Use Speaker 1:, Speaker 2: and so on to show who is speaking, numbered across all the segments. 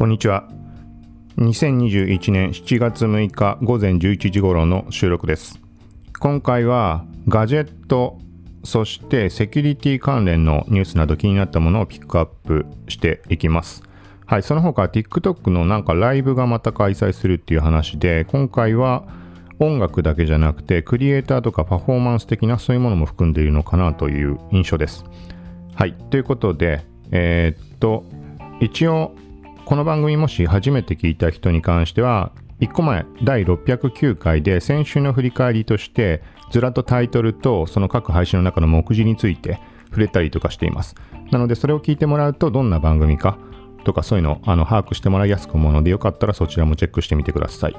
Speaker 1: こんにちは。2021年7月6日午前11時頃の収録です。今回はガジェットそしてセキュリティ関連のニュースなど気になったものをピックアップしていきます。はい、その他 TikTok のなんかライブがまた開催するっていう話で今回は音楽だけじゃなくてクリエイターとかパフォーマンス的なそういうものも含んでいるのかなという印象です。はい、ということで、えー、っと一応この番組もし初めて聞いた人に関しては1個前第609回で先週の振り返りとしてずらっとタイトルとその各配信の中の目次について触れたりとかしています。なのでそれを聞いてもらうとどんな番組かとかそういうのをあの把握してもらいやすく思うのでよかったらそちらもチェックしてみてください。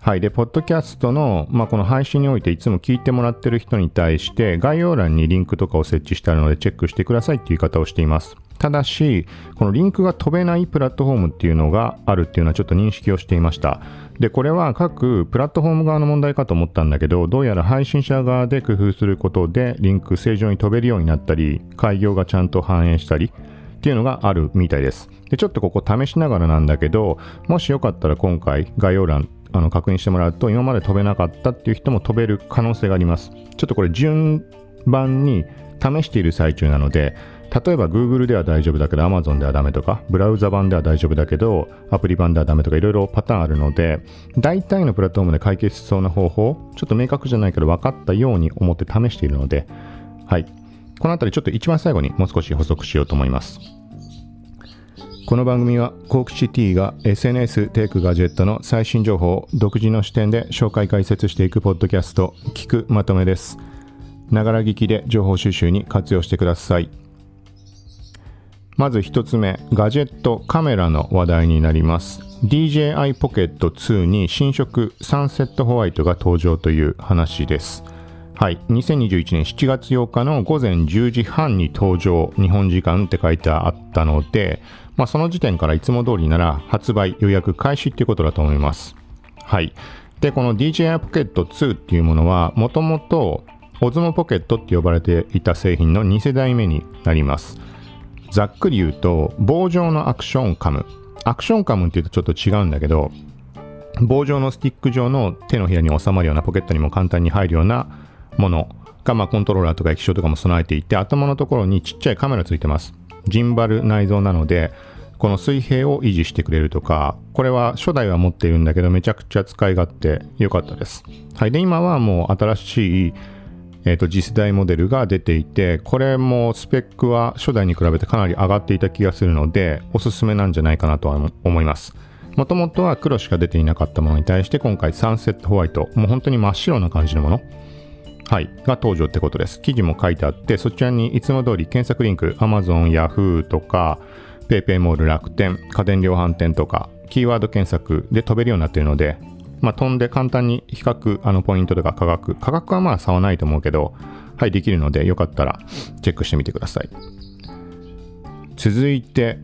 Speaker 1: はい。で、ポッドキャストの、まあ、この配信においていつも聞いてもらってる人に対して、概要欄にリンクとかを設置してあるので、チェックしてくださいっていう言い方をしています。ただし、このリンクが飛べないプラットフォームっていうのがあるっていうのはちょっと認識をしていました。で、これは各プラットフォーム側の問題かと思ったんだけど、どうやら配信者側で工夫することで、リンク正常に飛べるようになったり、開業がちゃんと反映したり、っていうのがあるみたいです。で、ちょっとここ試しながらなんだけど、もしよかったら今回概要欄あの確認してもらうと、今まで飛べなかったっていう人も飛べる可能性があります。ちょっとこれ順番に試している最中なので、例えば Google では大丈夫だけど Amazon ではダメとか、ブラウザ版では大丈夫だけど、アプリ版ではダメとか、いろいろパターンあるので、大体のプラットフォームで解決しそうな方法、ちょっと明確じゃないけど分かったように思って試しているので、はい。このあたりちょっと一番最後にもう少し補足しようと思います。この番組はコークシティが SNS テイクガジェットの最新情報を独自の視点で紹介解説していくポッドキャスト聞くまとめです。ながら聞きで情報収集に活用してください。まず1つ目、ガジェットカメラの話題になります。DJI Pocket 2に新色サンセットホワイトが登場という話です。はい、2021年7月8日の午前10時半に登場、日本時間って書いてあったので、まあ、その時点からいつも通りなら発売予約開始っていうことだと思います。はい。で、この DJI Pocket 2っていうものは、もともと Osmo Pocket って呼ばれていた製品の2世代目になります。ざっくり言うと、棒状のアクションカム。アクションカムって言うとちょっと違うんだけど、棒状のスティック状の手のひらに収まるようなポケットにも簡単に入るようなものが、まあ、コントローラーとか液晶とかも備えていて、頭のところにちっちゃいカメラついてます。ジンバル内蔵なので、この水平を維持してくれるとか、これは初代は持っているんだけど、めちゃくちゃ使い勝手良かったです。はい。で、今はもう新しいえー、と次世代モデルが出ていてこれもスペックは初代に比べてかなり上がっていた気がするのでおすすめなんじゃないかなとは思いますもともとは黒しか出ていなかったものに対して今回サンセットホワイトもう本当に真っ白な感じのものはい、が登場ってことです。記事も書いてあって、そちらにいつも通り検索リンク、Amazon、Yahoo とか、PayPay モール楽天、家電量販店とか、キーワード検索で飛べるようになっているので、まあ、飛んで簡単に比較、あの、ポイントとか価格、価格はまあ差はないと思うけど、はい、できるので、よかったらチェックしてみてください。続いて、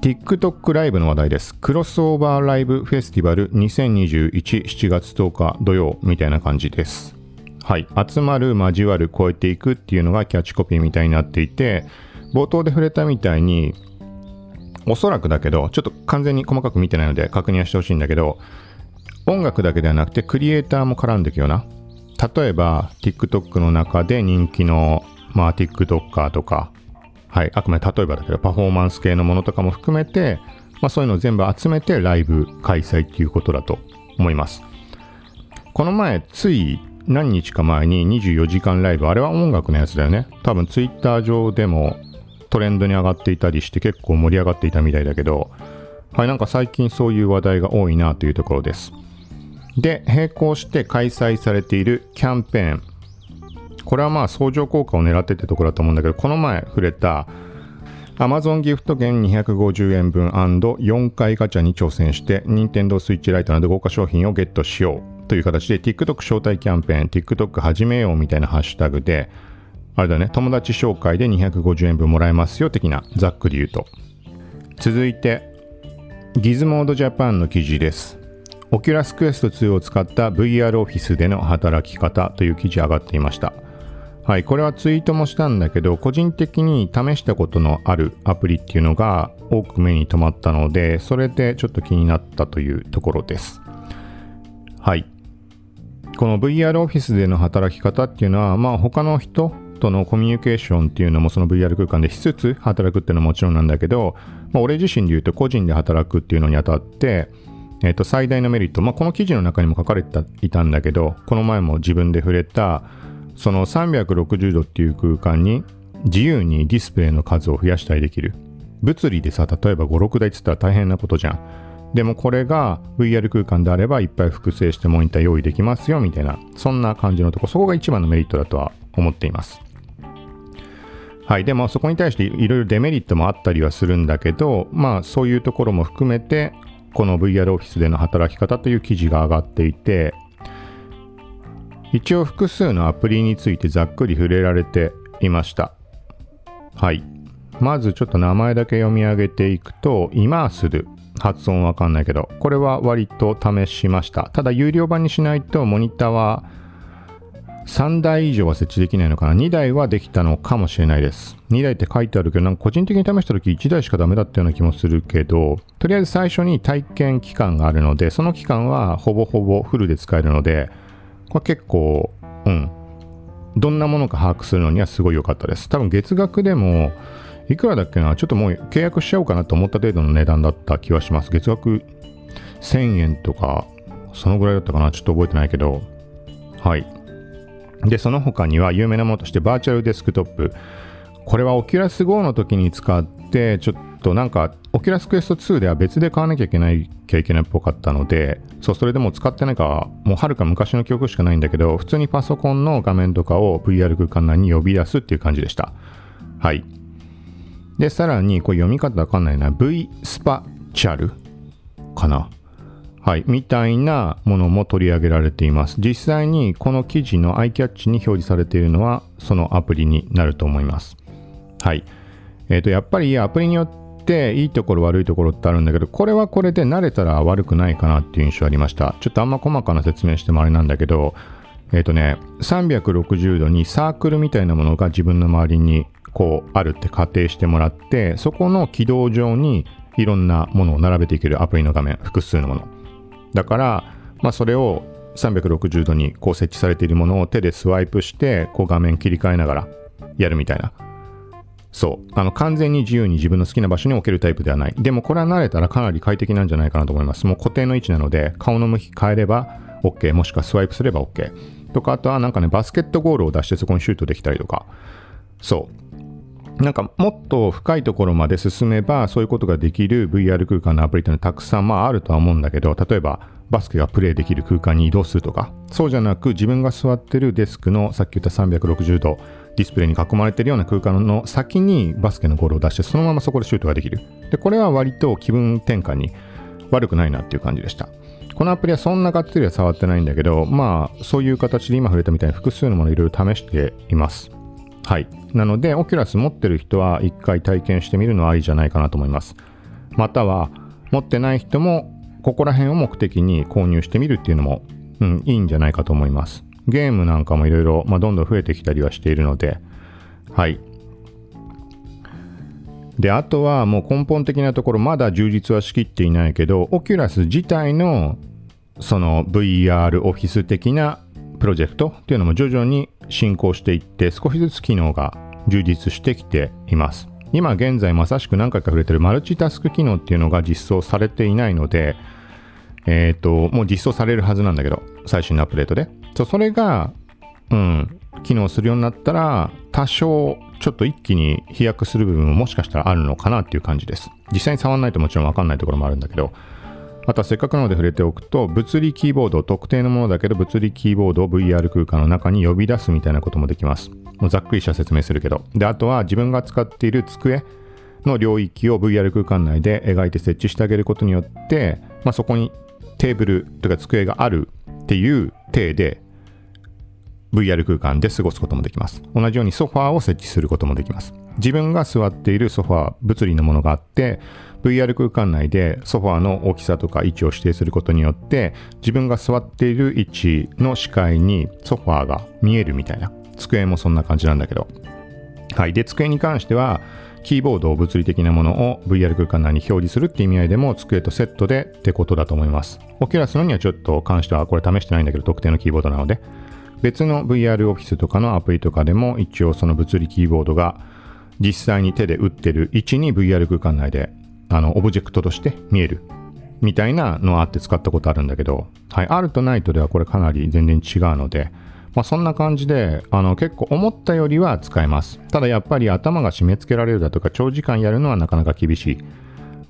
Speaker 1: TikTok ライブの話題です。クロスオーバーライブフェスティバル20217月10日土曜みたいな感じです。はい。集まる、交わる、超えていくっていうのがキャッチコピーみたいになっていて、冒頭で触れたみたいに、おそらくだけど、ちょっと完全に細かく見てないので確認はしてほしいんだけど、音楽だけではなくてクリエイターも絡んでいくような例えば TikTok の中で人気のまあ TikToker とかはいあくまで例えばだけどパフォーマンス系のものとかも含めてまあそういうのを全部集めてライブ開催っていうことだと思いますこの前つい何日か前に24時間ライブ。あれは音楽のやつだよね。多分 Twitter 上でもトレンドに上がっていたりして結構盛り上がっていたみたいだけどはいなんか最近そういう話題が多いなというところです。で、並行して開催されているキャンペーン。これはまあ相乗効果を狙ってってところだと思うんだけど、この前触れた Amazon ギフト券250円分 &4 回ガチャに挑戦して Nintendo Switch Lite など豪華商品をゲットしよう。という形で TikTok 招待キャンペーン、TikTok 始めようみたいなハッシュタグで、あれだね、友達紹介で250円分もらえますよ的なざっくり言うと。続いて、 Gizmodo Japan の記事です。 Oculus Quest 2を使った VR オフィスでの働き方という記事上がっていました。はい、これはツイートもしたんだけど、個人的に試したことのあるアプリっていうのが多く目に留まったので、それでちょっと気になったというところです。はい。この VR オフィスでの働き方っていうのは、まあ他の人とのコミュニケーションっていうのもその VR 空間でしつつ働くっていうのはもちろんなんだけど、まあ、俺自身で言うと個人で働くっていうのにあたって、えー、と最大のメリット、まあ、この記事の中にも書かれていたんだけどこの前も自分で触れたその360度っていう空間に自由にディスプレイの数を増やしたりできる。物理でさ例えば56台っつったら大変なことじゃん。でもこれが VR 空間であればいっぱい複製してモニター用意できますよみたいなそんな感じのとこそこが一番のメリットだとは思っていますはい。でもそこに対していろいろデメリットもあったりはするんだけど、まあそういうところも含めて、この VR オフィスでの働き方という記事が上がっていて、一応複数のアプリについてざっくり触れられていました。はい。まずちょっと名前だけ読み上げていくと、イマースル。発音わかんないけど、これは割と試しました。ただ有料版にしないとモニターは3台以上は設置できないのかな ?2 台はできたのかもしれないです。2台って書いてあるけど、なんか個人的に試した時1台しかダメだったような気もするけど、とりあえず最初に体験期間があるので、その期間はほぼほぼフルで使えるので、これ結構、うん。どんなものか把握するのにはすごい良かったです。多分月額でも、いくらだっけな？ちょっともう契約しちゃおうかなと思った程度の値段だった気はします。月額1000円とか、そのぐらいだったかな？ちょっと覚えてないけど、はい。で、その他には有名なものとして Virtual Desktop。これはオキュラス GO の時に使って、ちょっとなんか、 Oculus Quest 2では別で買わなきゃいけないきゃいけないっぽかったので、そう、それでも使ってないか、もうはるか昔の記憶しかないんだけど、普通にパソコンの画面とかを VR 空間内に呼び出すっていう感じでした。はい。で、さらに、これ読み方わかんないな。V スパチャルかなはい、みたいなものも取り上げられています。実際にこの記事の iCatch に表示されているのはそのアプリになると思います。はい。えっ、ー、と、やっぱりアプリによっていいところ悪いところってあるんだけど、これはこれで慣れたら悪くないかなっていう印象ありました。ちょっとあんま細かな説明してもあれなんだけど、えっ、ー、とね、360度にサークルみたいなものが自分の周りにこうあるって仮定してもらって、そこの軌道上にいろんなものを並べていけるアプリの画面、複数のもの。だから、まあ、それを360度にこう設置されているものを手でスワイプしてこう画面切り替えながらやるみたいな。そう。あの完全に自由に自分の好きな場所に置けるタイプではない。でもこれは慣れたらかなり快適なんじゃないかなと思います。もう固定の位置なので顔の向き変えれば OK もしくはスワイプすれば OK とかあとはなんかねバスケットゴールを出してそこにシュートできたりとか。そう。なんかもっと深いところまで進めばそういうことができる VR 空間のアプリっていうのはたくさんまああるとは思うんだけど例えばバスケがプレイできる空間に移動するとかそうじゃなく自分が座ってるデスクのさっき言った360度ディスプレイに囲まれてるような空間の先にバスケのゴールを出してそのままそこでシュートができる。でこれは割と気分転換に悪くないなっていう感じでした。このアプリはそんながっつりは触ってないんだけどまあそういう形で今触れたみたいに複数のものいろいろ試しています。はい。なので、オキュラス持ってる人は一回体験してみるのはありじゃないかなと思います。または、持ってない人も、ここら辺を目的に購入してみるっていうのも、うん、いいんじゃないかと思います。ゲームなんかもいろいろ、まどんどん増えてきたりはしているので、はい。で、あとはもう根本的なところ、まだ充実はしきっていないけど、オキュラス自体のその VR オフィス的なプロジェクトっていうのも徐々に進行していって少しずつ機能が充実してきています。今現在まさしく何回か触れてるマルチタスク機能っていうのが実装されていないので、えっ、ー、と、もう実装されるはずなんだけど、最新のアップデートで。そそれが、うん、機能するようになったら、多少ちょっと一気に飛躍する部分ももしかしたらあるのかなっていう感じです。実際に触んないともちろんわかんないところもあるんだけど、またせっかくなので触れておくと、物理キーボード、特定のものだけど物理キーボードを VR 空間の中に呼び出すみたいなこともできます。もうざっくりした説明するけど。で、あとは自分が使っている机の領域を VR 空間内で描いて設置してあげることによって、まあ、そこにテーブルとか机があるっていう体で VR 空間で過ごすこともできます。同じようにソファーを設置することもできます。自分が座っているソファー、物理のものがあって、VR 空間内でソファーの大きさとか位置を指定することによって自分が座っている位置の視界にソファーが見えるみたいな机もそんな感じなんだけど。はい。で、机に関しては、キーボードを物理的なものを VR 空間内に表示するっていう意味合いでも机とセットでってことだと思います。オキュラスのにはちょっと関してはこれ試してないんだけど特定のキーボードなので別の VR オフィスとかのアプリとかでも一応その物理キーボードが実際に手で打ってる位置に VR 空間内であのオブジェクトとして見えるみたいなのあって使ったことあるんだけど、はい、あるとないとではこれかなり全然違うので、まあ、そんな感じであの結構思ったよりは使えます。ただやっぱり頭が締め付けられるだとか長時間やるのはなかなか厳しい。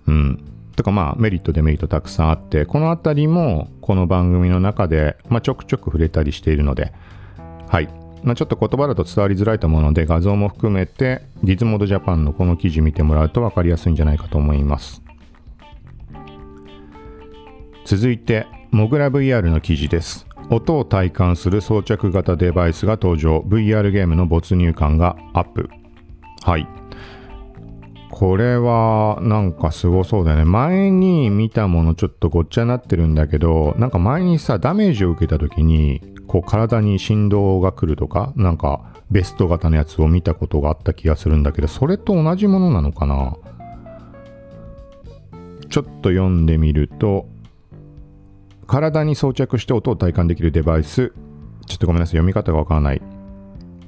Speaker 1: うん。とかまあメリットデメリットたくさんあって、このあたりもこの番組の中で、まあ、ちょくちょく触れたりしているので、はい。まあ、ちょっと言葉だと伝わりづらいと思うので画像も含めてディズモードジャパンのこの記事見てもらうと分かりやすいんじゃないかと思います。続いて、モグラ VR の記事です。音を体感する装着型デバイスが登場。VR ゲームの没入感がアップ。はい。これはなんかすごそうだね。前に見たものちょっとごっちゃになってるんだけど、なんか前にさ、ダメージを受けた時に、こう体に振動が来るとか、なんかベスト型のやつを見たことがあった気がするんだけど、それと同じものなのかな？ちょっと読んでみると、体に装着して音を体感できるデバイス、ちょっとごめんなさい、読み方がわからない。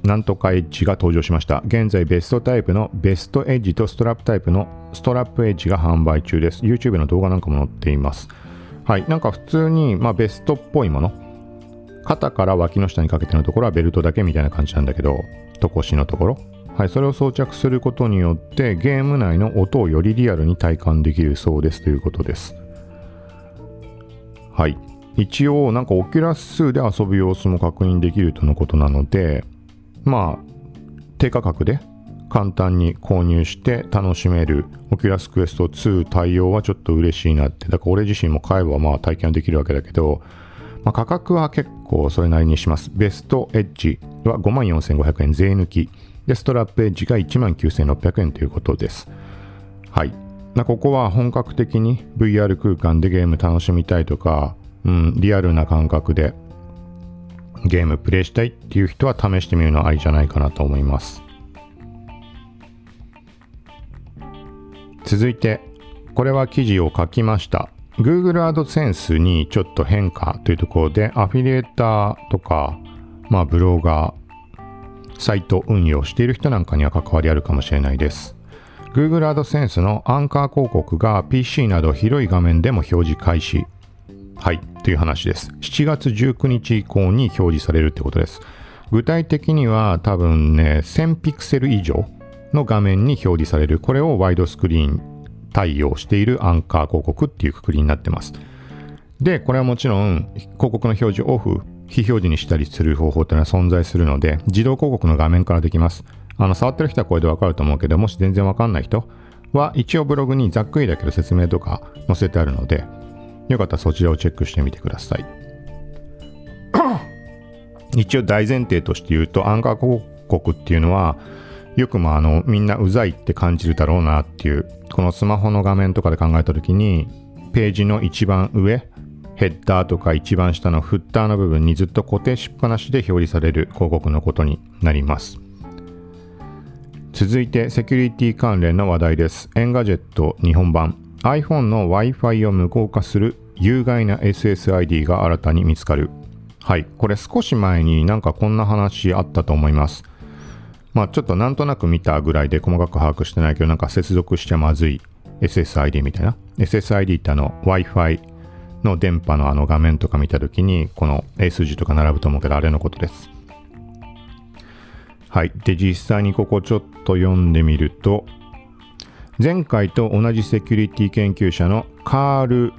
Speaker 1: なんとかエッジが登場しました。現在ベストタイプのベストエッジとストラップタイプのストラップエッジが販売中です。YouTube の動画なんかも載っています。はい、なんか普通に、まあ、ベストっぽいもの。肩から脇の下にかけてのところはベルトだけみたいな感じなんだけど、とこしのところ。はい、それを装着することによってゲーム内の音をよりリアルに体感できるそうですということです。はい。一応、なんか Oculus 2で遊ぶ様子も確認できるとのことなので、まあ、低価格で簡単に購入して楽しめる Oculus Quest 2対応はちょっと嬉しいなって。だから俺自身も買えばまあ体験できるわけだけど、まあ、価格は結構それなりにします。 Vest Edge は54,500円税抜き。で、 Strap Edge が19,600円ということです。はい。ここは本格的に VR 空間でゲーム楽しみたいとか、うん、リアルな感覚でゲームプレイしたいっていう人は試してみるのはありじゃないかなと思います。続いて、これは記事を書きました。Google AdSense にちょっと変化というところで、アフィリエーターとか、まあブロガー、サイト運用している人なんかには関わりあるかもしれないです。Google AdSense のアンカー広告が PC など広い画面でも表示開始。はい、という話です。7月19日以降に表示されるってことです。具体的には多分ね、1000ピクセル以上の画面に表示される。これをワイドスクリーン対応しているアンカー広告っていうくくりになってます。で、これはもちろん広告の表示オフ、非表示にしたりする方法っていうのは存在するので、自動広告の画面からできます。あの、触ってる人はこれでわかると思うけど、もし全然わかんない人は、一応ブログにざっくりだけど説明とか載せてあるので、よかったらそちらをチェックしてみてください。一応大前提として言うと、アンカー広告っていうのは、よくもあの、みんなうざいって感じるだろうなっていう、このスマホの画面とかで考えた時に、ページの一番上、ヘッダーとか一番下のフッターの部分にずっと固定しっぱなしで表示される広告のことになります。続いてセキュリティ関連の話題です。 Engadget 日本版 iPhone の Wi-Fi を無効化する有害な SSID が新たに見つかる。はい。これ少し前になんかこんな話あったと思います。まあちょっとなんとなく見たぐらいで細かく把握してないけどなんか接続しちゃまずい SSID みたいな。SSID ってあの Wi-Fi の電波のあの画面とか見たときにこの A 数字とか並ぶと思うけどあれのことです。はい。で、実際にここちょっと読んでみると、前回と同じセキュリティ研究者のカール、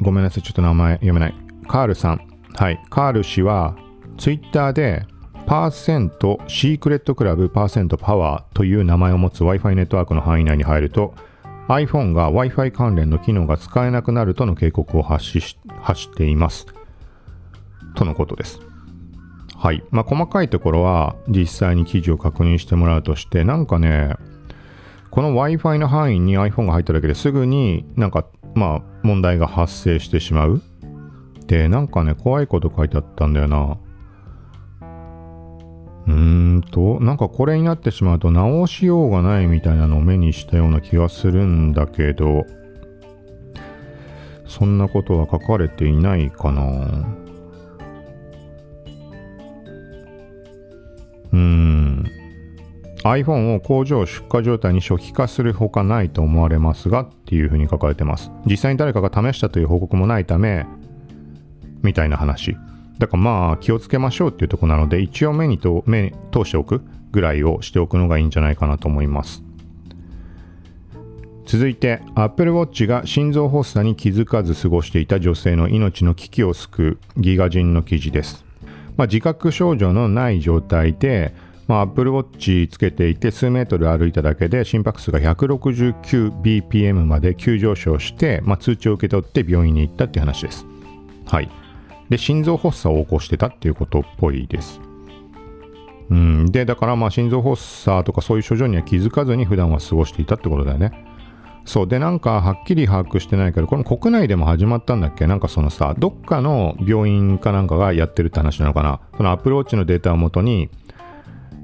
Speaker 1: ごめんなさい、ちょっと名前読めない。カールさん。はい。カール氏は、ツイッターで、パーセント secret club パーセントパワーという名前を持つ Wi-Fi ネットワークの範囲内に入ると iPhone が Wi-Fi 関連の機能が使えなくなるとの警告を発し発しています。とのことです。はい。まあ、細かいところは実際に記事を確認してもらうとして、なんかね、この Wi-Fi の範囲に iPhone が入っただけですぐになんか、まあ、問題が発生してしまう？で、なんかね、怖いこと書いてあったんだよな。うーんと、なんかこれになってしまうと直しようがないみたいなのを目にしたような気がするんだけど、そんなことは書かれていないかな。iPhone を工場出荷状態に初期化するほかないと思われますがっていうふうに書かれてます。実際に誰かが試したという報告もないため、みたいな話。だからまあ気をつけましょうっていうとこなので一応目にと目に通しておくぐらいをしておくのがいいんじゃないかなと思います続いて Apple Watch が心臓発作に気づかず過ごしていた女性の命の危機を救うギガ人の記事です、まあ、自覚症状のない状態でまあ、Apple Watch つけていて数メートル歩いただけで心拍数が 169bpm まで急上昇して、まあ、通知を受け取って病院に行ったっていう話です。はい。で、心臓発作を起こしてたっていうことっぽいです。うん、で、だからまあ心臓発作とかそういう症状には気づかずに普段は過ごしていたってことだよね。そう。で、なんかはっきり把握してないけど、この国内でも始まったんだっけ？なんかそのさ、どっかの病院かなんかがやってるって話なのかな？そのアプローチのデータをもとに、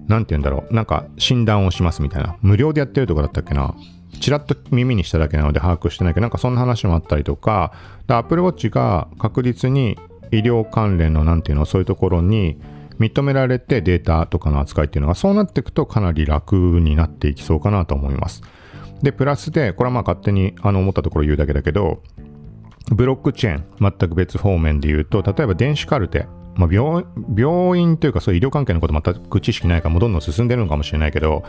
Speaker 1: なんて言うんだろう。なんか診断をしますみたいな。無料でやってるとこだったっけなちらっと耳にしただけなので把握してないけど、なんかそんな話もあったりとか、アプローチが確実に医療関連のなんていうのそういうところに認められてデータとかの扱いっていうのがそうなっていくとかなり楽になっていきそうかなと思います。で、プラスで、これはまあ勝手にあの思ったところ言うだけだけど、ブロックチェーン、全く別方面で言うと、例えば電子カルテ、まあ、病院というかそういう医療関係のこと全く知識ないからもうどんどん進んでるのかもしれないけど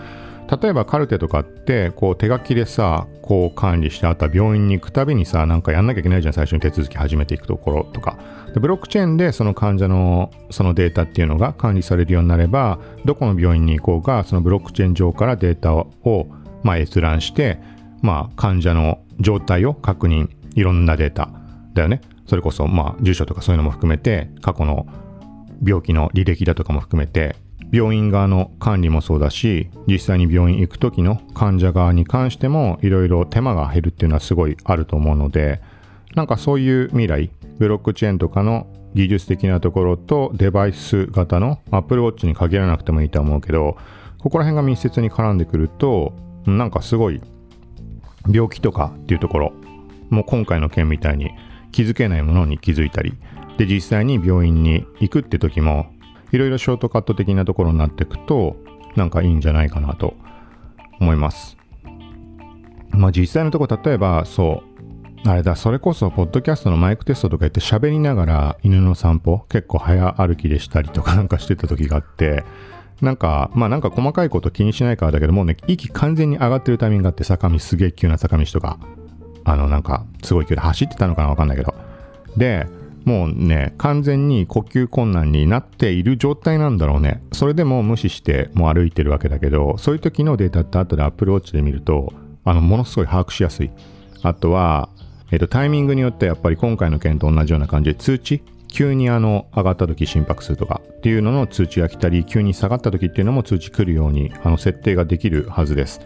Speaker 1: 例えばカルテとかってこう手書きでさこう管理してあとは病院に行くたびにさなんかやんなきゃいけないじゃん最初に手続き始めていくところとか。でブロックチェーンでその患者のそのデータっていうのが管理されるようになればどこの病院に行こうがそのブロックチェーン上からデータをまあ閲覧してまあ患者の状態を確認。いろんなデータだよね。それこそまあ住所とかそういうのも含めて過去の病気の履歴だとかも含めて病院側の管理もそうだし実際に病院行く時の患者側に関してもいろいろ手間が減るっていうのはすごいあると思うのでなんかそういう未来ブロックチェーンとかの技術的なところとデバイス型の Apple Watch に限らなくてもいいと思うけどここら辺が密接に絡んでくるとなんかすごい病気とかっていうところもう今回の件みたいに気づけないものに気づいたりで実際に病院に行くって時もいろいろショートカット的なところになっていくと、なんかいいんじゃないかなと思います。まあ実際のとこ、例えば、そう、あれだ、それこそ、ポッドキャストのマイクテストとか言って喋りながら犬の散歩、結構早歩きでしたりとか なんかしてた時があって、なんか、まあなんか細かいこと気にしないからだけど、もうね、息完全に上がってるタイミングがあって、坂道、すげえ急な坂道とか、あの、なんか、すごい距離走ってたのかなわかんないけど。で、もうね、完全に呼吸困難になっている状態なんだろうね。それでも無視してもう歩いてるわけだけど、そういう時のデータって後で Apple Watch で見ると、あの、ものすごい把握しやすい。あとは、えっ、と、タイミングによってやっぱり今回の件と同じような感じで通知？急にあの上がった時心拍数とかっていうのの通知が来たり急に下がった時っていうのも通知来るようにあの設定ができるはずです。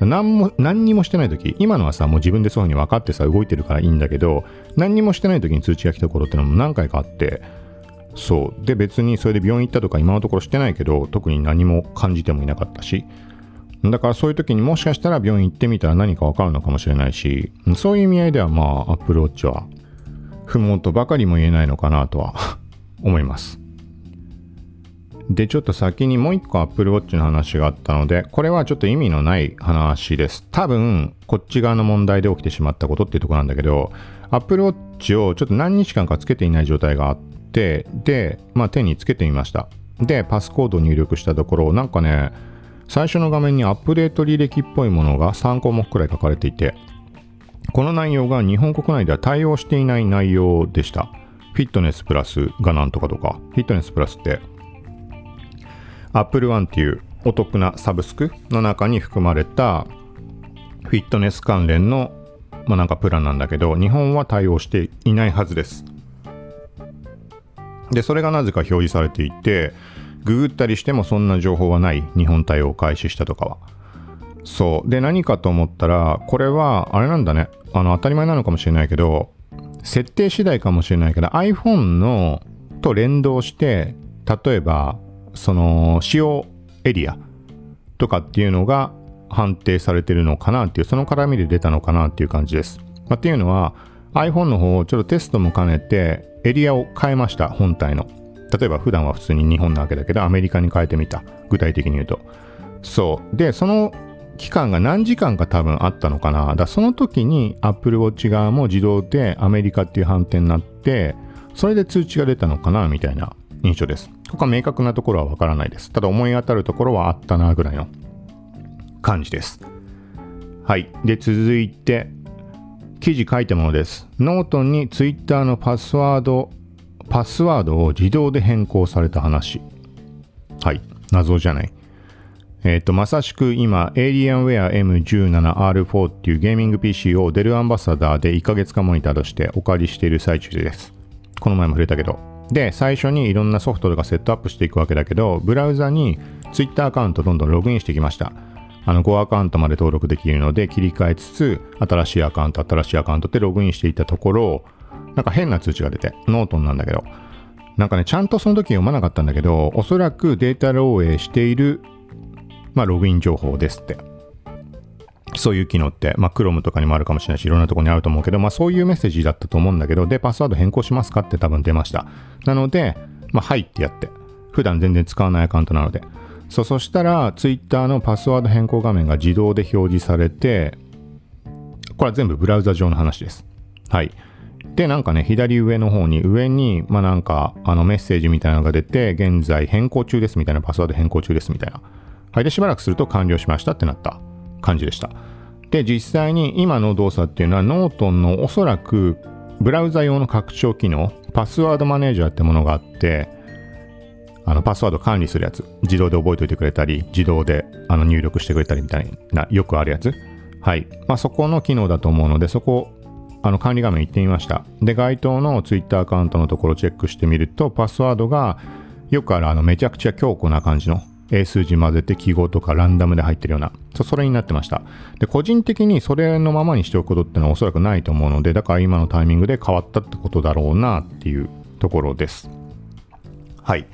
Speaker 1: 何も、何にもしてない時、今のはさ、もう自分でそういうふうに分かってさ、動いてるからいいんだけど、何にもしてない時に通知が来た頃ってのも何回かあって、そう。で、別にそれで病院行ったとか今のところしてないけど、特に何も感じてもいなかったし、だからそういう時にもしかしたら病院行ってみたら何か分かるのかもしれないし、そういう意味合いではまあ、アップルウォッチは、不毛とばかりも言えないのかなとは思います。で、ちょっと先にもう一個 Apple Watch の話があったので、これはちょっと意味のない話です。多分、こっち側の問題で起きてしまったことっていうとこなんだけど、Apple Watch をちょっと何日間かつけていない状態があって、で、まあ手につけてみました。で、パスコードを入力したところ、なんかね、最初の画面にアップデート履歴っぽいものが3項目くらい書かれていて、この内容が日本国内では対応していない内容でした。フィットネスプラスがなんとかとか、フィットネスプラスって Apple One っていうお得なサブスクの中に含まれたフィットネス関連の、まあ、なんかプランなんだけど、日本は対応していないはずです。で、それがなぜか表示されていて、ググったりしてもそんな情報はない。日本対応を開始したとかは。そう。で、何かと思ったら、これは、あれなんだね。あの、当たり前なのかもしれないけど、設定次第かもしれないけど、iPhone のと連動して、例えば、その使用エリアとかっていうのが判定されてるのかなっていうその絡みで出たのかなっていう感じです、まあ、っていうのは iPhone の方をちょっとテストも兼ねてエリアを変えました本体の。例えば普段は普通に日本なわけだけどアメリカに変えてみた。具体的に言うと。そう。でその期間が何時間か多分あったのかな。だその時に Apple Watch 側も自動でアメリカっていう判定になってそれで通知が出たのかなみたいな印象です。ここは明確なところはわからないです。ただ思い当たるところはあったなぐらいの感じです。はい。で続いて記事書いたものです。ノートに Twitter のパスワードパスワードを自動で変更された話。はい。謎じゃない。えっ、ー、と、まさしく今、Alienware M17R4 っていうゲーミング PC をデルアンバサダーで1ヶ月間モニターとしてお借りしている最中です。この前も触れたけど。で、最初にいろんなソフトとかセットアップしていくわけだけど、ブラウザに Twitter アカウントどんどんログインしてきました。あの5アカウントまで登録できるので切り替えつつ、新しいアカウント、新しいアカウントってログインしていたところ、なんか変な通知が出て、ノートンなんだけど、なんかね、ちゃんとその時読まなかったんだけど、おそらくデータ漏洩しているまあ、ログイン情報ですって。そういう機能って、まあ、Chrome とかにもあるかもしれないし、いろんなところにあると思うけど、まあ、そういうメッセージだったと思うんだけど、で、パスワード変更しますかって多分出ました。なので、まあ、はいってやって、普段全然使わないアカウントなので。そう、そしたら、Twitter のパスワード変更画面が自動で表示されて、これは全部ブラウザ上の話です。はい。で、なんかね、左上の方に、上に、まあなんか、あのメッセージみたいなのが出て、現在変更中ですみたいな、パスワード変更中ですみたいな。はい、でしばらくすると完了しましたってなった感じでした。で、実際に今の動作っていうのはノートンのおそらくブラウザ用の拡張機能、パスワードマネージャーってものがあって、あのパスワード管理するやつ、自動で覚えておいてくれたり、自動であの入力してくれたりみたいな、よくあるやつ。はい。まあ、そこの機能だと思うので、そこ、あの管理画面行ってみました。で、該当の Twitter アカウントのところチェックしてみると、パスワードがよくあるあのめちゃくちゃ強固な感じの英数字混ぜて記号とかランダムで入ってるような、それになってました。で、個人的にそれのままにしておくことってのはおそらくないと思うので、だから今のタイミングで変わったってことだろうなっていうところです。はい。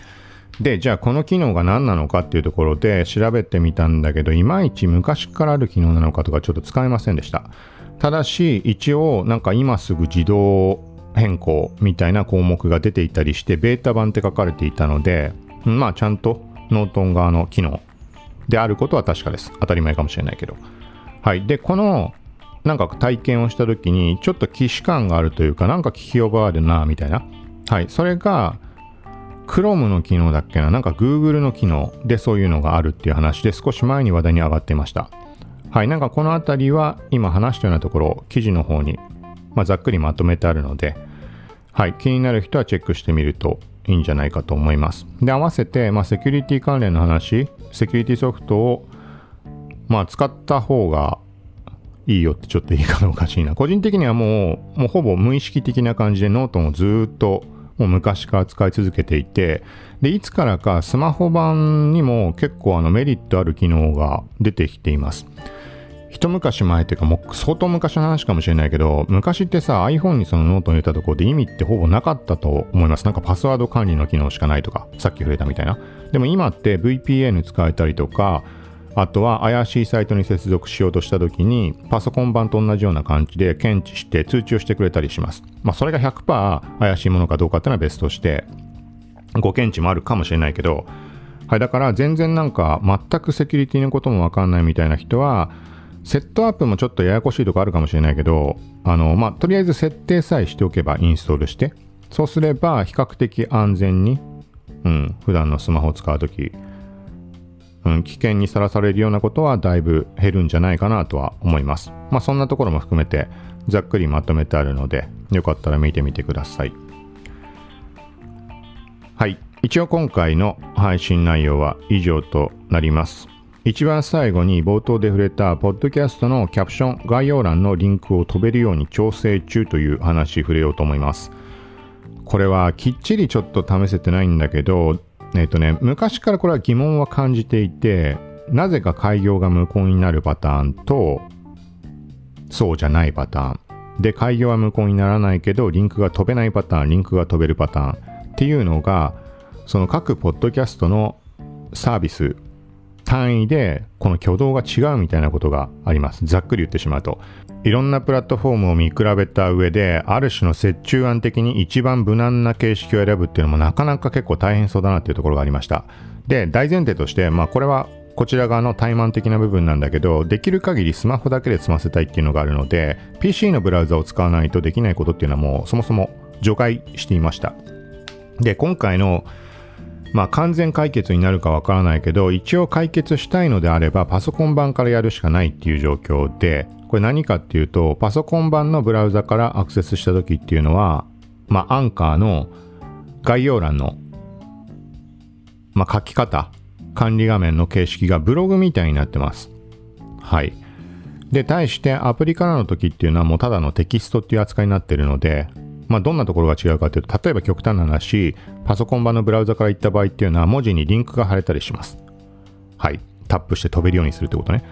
Speaker 1: で、じゃあこの機能が何なのかっていうところで調べてみたんだけど、いまいち昔からある機能なのかとかちょっと使えませんでした。ただし、一応なんか今すぐ自動変更みたいな項目が出ていたりして、ベータ版って書かれていたので、まあちゃんとノートン側の機能であることは確かです。当たり前かもしれないけど。はい。で、この、なんか体験をした時に、ちょっと既視感があるというか、なんか聞き覚えあるな、みたいな。はい。それが、Chrome の機能だっけな、なんか Google の機能でそういうのがあるっていう話で少し前に話題に上がっていました。はい。なんかこのあたりは今話したようなところ、記事の方に、まあ、ざっくりまとめてあるので、はい。気になる人はチェックしてみるといいんじゃないかと思います。で、合わせて、まあ、セキュリティ関連の話、セキュリティソフトを、まあ、使った方がいいよってちょっと言い方おかしいな。個人的にはもう、もうほぼ無意識的な感じでノートもずっともう昔から使い続けていて、で、いつからかスマホ版にも結構あのメリットある機能が出てきています。一昔前っていうかもう相当昔の話かもしれないけど、昔ってさ iPhone にそのノートに入れたところで意味ってほぼなかったと思います。なんかパスワード管理の機能しかないとか、さっき触れたみたいな。でも今って VPN 使えたりとか、あとは怪しいサイトに接続しようとした時にパソコン版と同じような感じで検知して通知をしてくれたりします。まあそれが100%怪しいものかどうかっていうのは別としてご検知もあるかもしれないけどはいだから全然なんか全くセキュリティのこともわかんないみたいな人はセットアップもちょっとややこしいとこあるかもしれないけど、あの、まあ、とりあえず設定さえしておけばインストールして、そうすれば比較的安全に、うん、普段のスマホを使うとき、うん、危険にさらされるようなことはだいぶ減るんじゃないかなとは思います。まあ、そんなところも含めて、ざっくりまとめてあるので、よかったら見てみてください。はい。一応今回の配信内容は以上となります。一番最後に冒頭で触れた、ポッドキャストのキャプション、概要欄のリンクを飛べるように調整中という話触れようと思います。これはきっちりちょっと試せてないんだけど、えっ、とね、昔からこれは疑問は感じていて、なぜか開業が無効になるパターンと、そうじゃないパターン。で、開業は無効にならないけど、リンクが飛べないパターン、リンクが飛べるパターンっていうのが、その各ポッドキャストのサービス単位でこの挙動が違うみたいなことがあります。ざっくり言ってしまうと。いろんなプラットフォームを見比べた上である種の折衷案的に一番無難な形式を選ぶっていうのもなかなか結構大変そうだなっていうところがありました。で大前提としてまあこれはこちら側の怠慢的な部分なんだけどできる限りスマホだけで済ませたいっていうのがあるので PC のブラウザを使わないとできないことっていうのはもうそもそも除外していました。で今回のまあ完全解決になるかわからないけど一応解決したいのであればパソコン版からやるしかないっていう状況でこれ何かっていうとパソコン版のブラウザからアクセスした時っていうのはまあアンカーの概要欄のまあ書き方管理画面の形式がブログみたいになってます。はい。で、対してアプリからの時っていうのはもうただのテキストっていう扱いになってるので、まあ、どんなところが違うかというと、例えば極端な話、パソコン版のブラウザから行った場合っていうのは文字にリンクが貼れたりします。はい。タップして飛べるようにするってことね。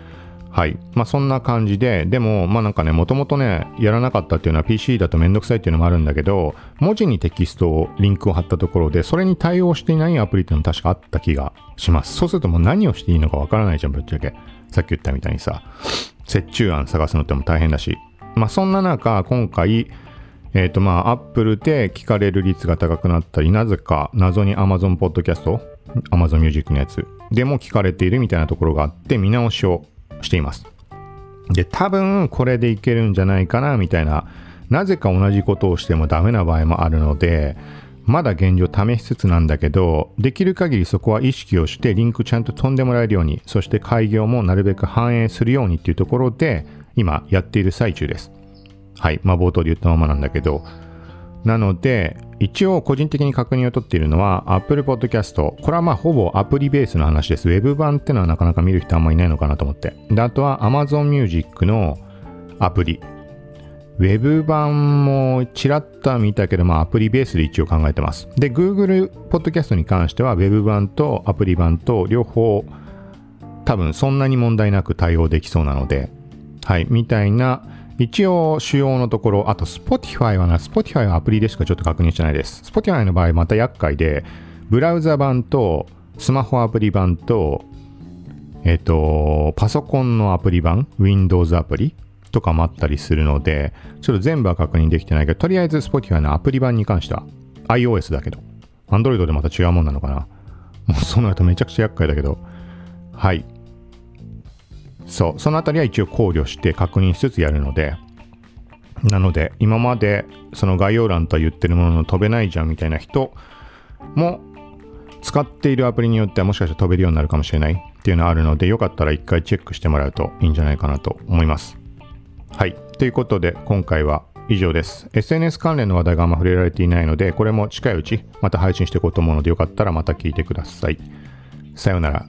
Speaker 1: はい。まあ、そんな感じで、でも、まあなんかね、もともとね、やらなかったっていうのは PC だとめんどくさいっていうのもあるんだけど、文字にテキストを、リンクを貼ったところで、それに対応していないアプリっていうのも確かあった気がします。そうするともう何をしていいのかわからないじゃん、ぶっちゃけ。さっき言ったみたいにさ、折衷案探すのっても大変だし。まあそんな中、今回、えっ、ー、とまあ、Apple で聞かれる率が高くなったり、なぜか謎に Amazon Podcast、Amazon Music のやつでも聞かれているみたいなところがあって、見直しをしています。で、多分これでいけるんじゃないかなみたいな、なぜか同じことをしてもダメな場合もあるので、まだ現状試しつつなんだけど、できる限りそこは意識をしてリンクちゃんと飛んでもらえるように、そして開業もなるべく反映するようにっていうところで、今やっている最中です。はい。まあ冒頭で言ったままなんだけど、なので、一応個人的に確認を取っているのは Apple Podcast。これはまあほぼアプリベースの話です。Web 版ってのはなかなか見る人あんまいないのかなと思って。で、あとは Amazon Music のアプリ。Web 版もちらっと見たけど、まあアプリベースで一応考えてます。で、Google Podcast に関しては Web 版とアプリ版と両方多分そんなに問題なく対応できそうなので、はい、みたいな一応主要のところ、あと Spotify はな、Spotify はアプリでしかちょっと確認してないです。Spotify の場合また厄介で、ブラウザ版とスマホアプリ版と、えっ、と、パソコンのアプリ版、Windows アプリとかもあったりするので、ちょっと全部は確認できてないけど、とりあえず Spotify のアプリ版に関しては iOS だけど、Android でまた違うもんなのかな。もうそうなるとめちゃくちゃ厄介だけど、はい。そう、そのあたりは一応考慮して確認しつつやるので、なので、今までその概要欄とは言ってるものの飛べないじゃんみたいな人も、使っているアプリによってはもしかしたら飛べるようになるかもしれないっていうのはあるので、よかったら一回チェックしてもらうといいんじゃないかなと思います。はい。ということで、今回は以上です。SNS 関連の話題があんま触れられていないので、これも近いうちまた配信していこうと思うので、よかったらまた聞いてください。さようなら。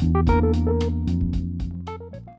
Speaker 1: Thank you.